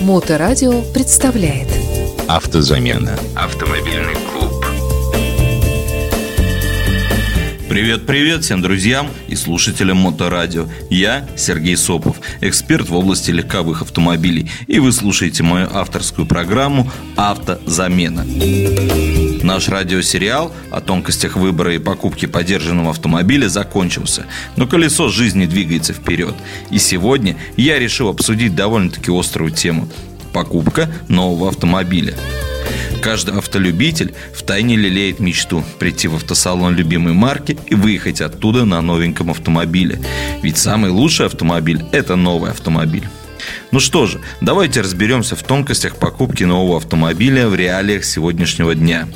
Моторадио представляет. Автозамена. Автомобильный клуб. Привет-привет всем друзьям слушателям Моторадио. Я Сергей Сопов, эксперт в области легковых автомобилей. И вы слушаете мою авторскую программу «Автозамена». Наш радиосериал о тонкостях выбора и покупки подержанного автомобиля закончился, но колесо жизни двигается вперед. И сегодня я решил обсудить довольно-таки острую тему – покупка нового автомобиля. Каждый автолюбитель втайне лелеет мечту прийти в автосалон любимой марки и выехать оттуда на новеньком автомобиле. Ведь самый лучший автомобиль – это новый автомобиль. Ну что же, давайте разберемся в тонкостях покупки нового автомобиля в реалиях сегодняшнего дня.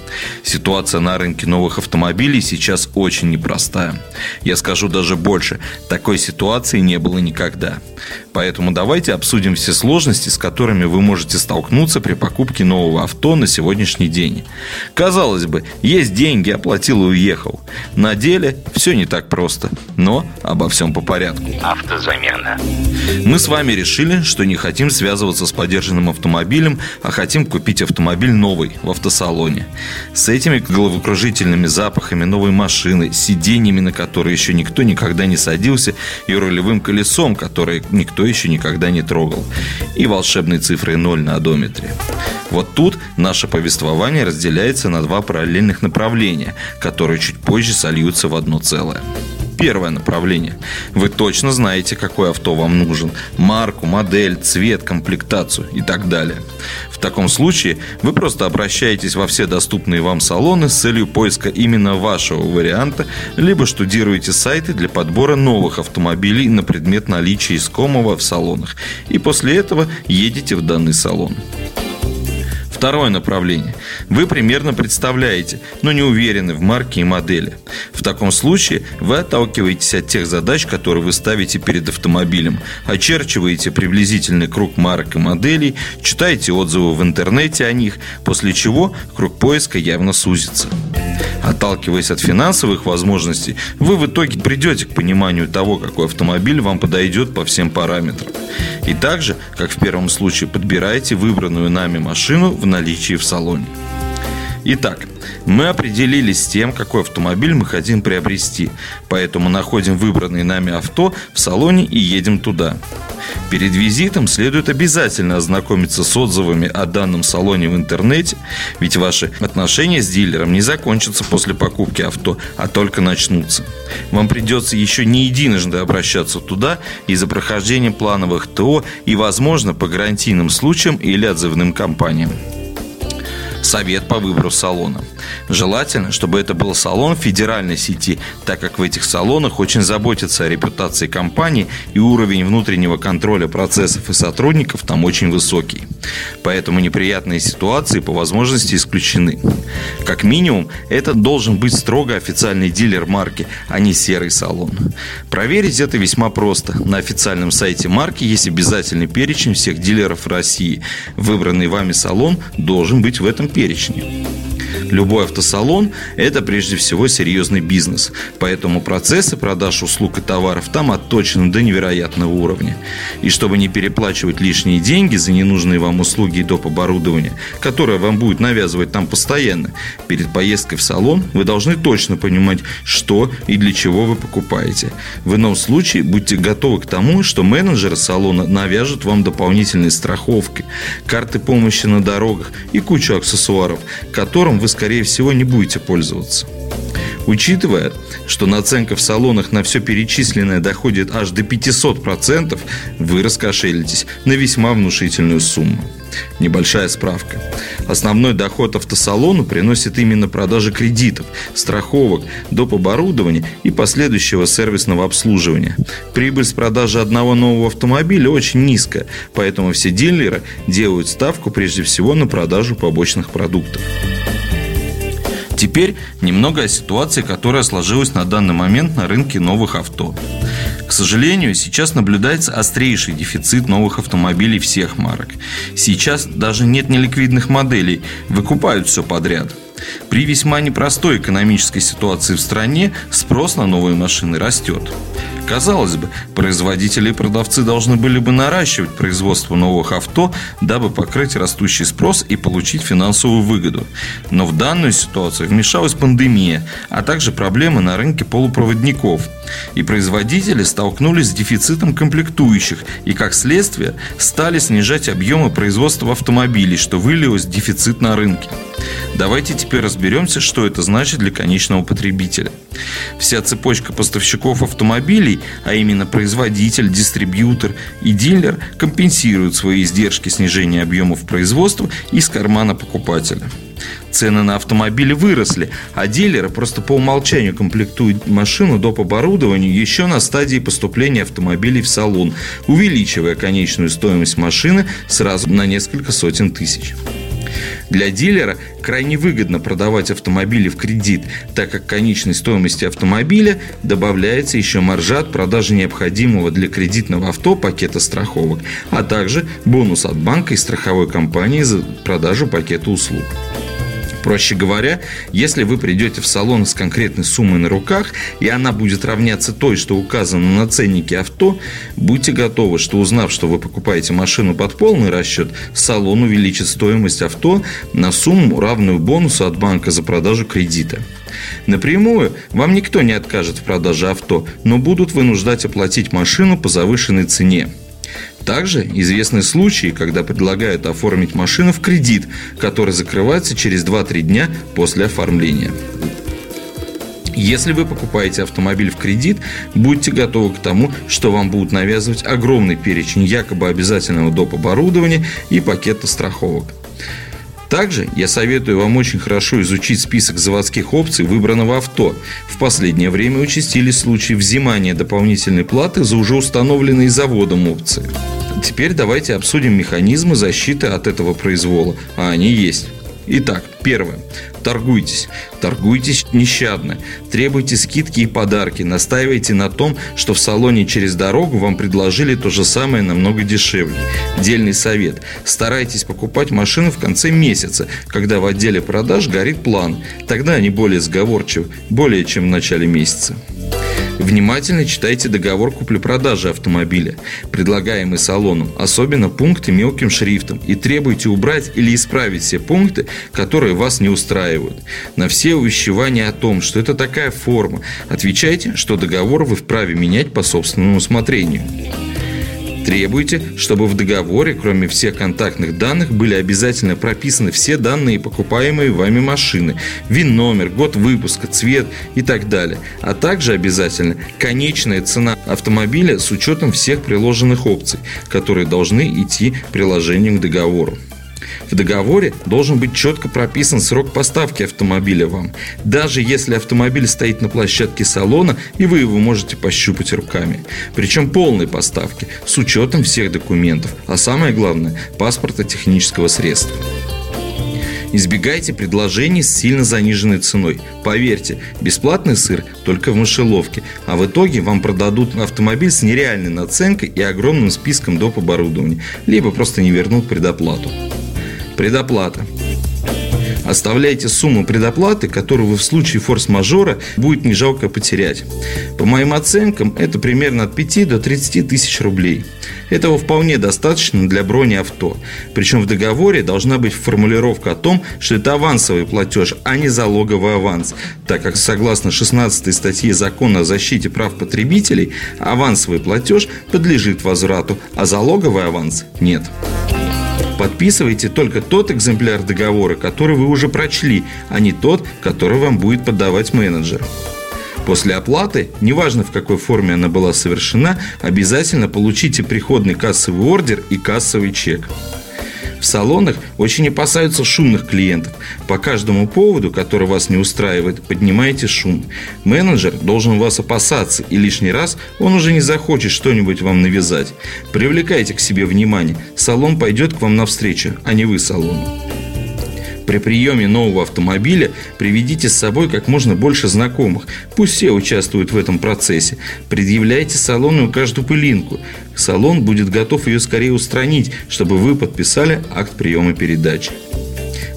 Ситуация на рынке новых автомобилей сейчас очень непростая. Я скажу даже больше, такой ситуации не было никогда. Поэтому давайте обсудим все сложности, с которыми вы можете столкнуться при покупке нового авто на сегодняшний день. Казалось бы, есть деньги, оплатил и уехал. На деле все не так просто, но обо всем по порядку. Автозамена. Мы с вами решили, что не хотим связываться с подержанным автомобилем, а хотим купить автомобиль новый в автосалоне. С этими головокружительными запахами новой машины, сиденьями, на которые еще никто никогда не садился, и рулевым колесом, которое никто еще никогда не трогал, и волшебной цифрой 0 на одометре. Вот тут наше повествование разделяется на два параллельных направления, которые чуть позже сольются в одно целое. Первое направление. Вы точно знаете, какое авто вам нужен. Марку, модель, цвет, комплектацию и так далее. В таком случае вы просто обращаетесь во все доступные вам салоны с целью поиска именно вашего варианта, либо штудируете сайты для подбора новых автомобилей на предмет наличия искомого в салонах. И после этого едете в данный салон. Второе направление. Вы примерно представляете, но не уверены в марке и модели. В таком случае вы отталкиваетесь от тех задач, которые вы ставите перед автомобилем, очерчиваете приблизительный круг марок и моделей, читаете отзывы в интернете о них, после чего круг поиска явно сузится. Отталкиваясь от финансовых возможностей, вы в итоге придете к пониманию того, какой автомобиль вам подойдет по всем параметрам. И также, как в первом случае, подбираете выбранную нами машину в наличии в салоне. Итак, мы определились с тем, какой автомобиль мы хотим приобрести, поэтому находим выбранное нами авто в салоне и едем туда. Перед визитом следует обязательно ознакомиться с отзывами о данном салоне в интернете, ведь ваши отношения с дилером не закончатся после покупки авто, а только начнутся. Вам придется еще не единожды обращаться туда из-за прохождения плановых ТО и, возможно, по гарантийным случаям или отзывным компаниям совет по выбору салона. Желательно, чтобы это был салон федеральной сети, так как в этих салонах очень заботятся о репутации компании и уровень внутреннего контроля процессов и сотрудников там очень высокий. Поэтому неприятные ситуации по возможности исключены. Как минимум, это должен быть строго официальный дилер марки, а не серый салон. Проверить это весьма просто. На официальном сайте марки есть обязательный перечень всех дилеров России. Выбранный вами салон должен быть в этом перечне. Любой автосалон – это прежде всего серьезный бизнес, поэтому процессы продаж услуг и товаров там отточены до невероятного уровня. И чтобы не переплачивать лишние деньги за ненужные вам услуги и доп. оборудование, которое вам будет навязывать там постоянно, перед поездкой в салон вы должны точно понимать, что и для чего вы покупаете. В ином случае будьте готовы к тому, что менеджеры салона навяжут вам дополнительные страховки, карты помощи на дорогах и кучу аксессуаров, которым вы, скорее всего, не будете пользоваться. Учитывая, что наценка в салонах на все перечисленное доходит аж до 500%, вы раскошелитесь на весьма внушительную сумму. Небольшая справка. Основной доход автосалону приносит именно продажа кредитов, страховок, доп. оборудования и последующего сервисного обслуживания. Прибыль с продажи одного нового автомобиля очень низкая, поэтому все дилеры делают ставку прежде всего на продажу побочных продуктов. Теперь немного о ситуации, которая сложилась на данный момент на рынке новых авто. К сожалению, сейчас наблюдается острейший дефицит новых автомобилей всех марок. Сейчас даже нет неликвидных моделей, выкупают все подряд. При весьма непростой экономической ситуации в стране спрос на новые машины растет. Казалось бы, производители и продавцы должны были бы наращивать производство новых авто, дабы покрыть растущий спрос и получить финансовую выгоду. Но в данную ситуацию вмешалась пандемия, а также проблемы на рынке полупроводников. И производители столкнулись с дефицитом комплектующих и, как следствие, стали снижать объемы производства автомобилей, что вылилось в дефицит на рынке. Давайте теперь разберемся, что это значит для конечного потребителя. Вся цепочка поставщиков автомобилей, а именно производитель, дистрибьютор и дилер, компенсируют свои издержки снижения объемов производства из кармана покупателя. Цены на автомобили выросли, а дилеры просто по умолчанию комплектуют машину доп. оборудованию еще на стадии поступления автомобилей в салон, увеличивая конечную стоимость машины сразу на несколько сотен тысяч. Для дилера крайне выгодно продавать автомобили в кредит, так как конечной стоимости автомобиля добавляется еще маржа от продажи необходимого для кредитного авто пакета страховок, а также бонус от банка и страховой компании за продажу пакета услуг. Проще говоря, если вы придете в салон с конкретной суммой на руках, и она будет равняться той, что указано на ценнике авто, будьте готовы, что узнав, что вы покупаете машину под полный расчет, салон увеличит стоимость авто на сумму, равную бонусу от банка за продажу кредита. Напрямую вам никто не откажет в продаже авто, но будут вынуждать оплатить машину по завышенной цене. Также известны случаи, когда предлагают оформить машину в кредит, который закрывается через 2-3 дня после оформления. Если вы покупаете автомобиль в кредит, будьте готовы к тому, что вам будут навязывать огромный перечень якобы обязательного доп. оборудования и пакета страховок. Также я советую вам очень хорошо изучить список заводских опций выбранного авто. В последнее время участились случаи взимания дополнительной платы за уже установленные заводом опции. Теперь давайте обсудим механизмы защиты от этого произвола, а они есть. Итак, первое. Торгуйтесь. Торгуйтесь нещадно. Требуйте скидки и подарки. Настаивайте на том, что в салоне через дорогу вам предложили то же самое намного дешевле. Дельный совет. Старайтесь покупать машину в конце месяца, когда в отделе продаж горит план. Тогда они более сговорчивы, более чем в начале месяца. Внимательно читайте договор купли-продажи автомобиля, предлагаемый салоном, особенно пункты мелким шрифтом, и требуйте убрать или исправить все пункты, которые вас не устраивают. На все увещевания о том, что это такая форма, отвечайте, что договор вы вправе менять по собственному усмотрению. Требуйте, чтобы в договоре, кроме всех контактных данных, были обязательно прописаны все данные покупаемые вами машины, ВИН-номер, год выпуска, цвет и так далее, а также обязательно конечная цена автомобиля с учетом всех приложенных опций, которые должны идти приложением к договору. В договоре должен быть четко прописан срок поставки автомобиля вам, даже если автомобиль стоит на площадке салона и вы его можете пощупать руками. Причем полной поставки, с учетом всех документов, а самое главное – паспорта технического средства. Избегайте предложений с сильно заниженной ценой. Поверьте, бесплатный сыр только в мышеловке, а в итоге вам продадут автомобиль с нереальной наценкой и огромным списком доп. оборудования, либо просто не вернут предоплату. Предоплата. Оставляйте сумму предоплаты, которую вы в случае форс-мажора будет не жалко потерять. По моим оценкам, это примерно от 5 до 30 тысяч рублей. Этого вполне достаточно для брони авто. Причем в договоре должна быть формулировка о том, что это авансовый платеж, а не залоговый аванс, так как согласно 16 статье Закона о защите прав потребителей, авансовый платеж подлежит возврату, а залоговый аванс нет. Подписывайте только тот экземпляр договора, который вы уже прочли, а не тот, который вам будет подавать менеджер. После оплаты, неважно в какой форме она была совершена, обязательно получите приходный кассовый ордер и кассовый чек. В салонах очень опасаются шумных клиентов. По каждому поводу, который вас не устраивает, поднимаете шум. Менеджер должен вас опасаться, и лишний раз он уже не захочет что-нибудь вам навязать. Привлекайте к себе внимание. Салон пойдет к вам навстречу, а не вы салону. При приеме нового автомобиля приведите с собой как можно больше знакомых. Пусть все участвуют в этом процессе. Предъявляйте салону каждую пылинку. Салон будет готов ее скорее устранить, чтобы вы подписали акт приема передачи.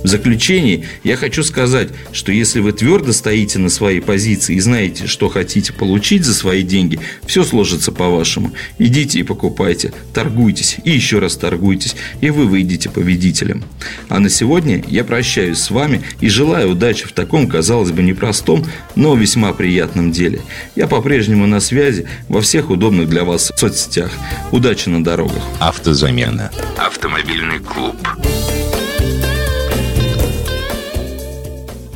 В заключение я хочу сказать, что если вы твердо стоите на своей позиции и знаете, что хотите получить за свои деньги, все сложится по-вашему. Идите и покупайте, торгуйтесь и еще раз торгуйтесь, и вы выйдете победителем. А на сегодня я прощаюсь с вами и желаю удачи в таком, казалось бы, непростом, но весьма приятном деле. Я по-прежнему на связи во всех удобных для вас соцсетях. Удачи на дорогах. Автозамена. Автомобильный клуб.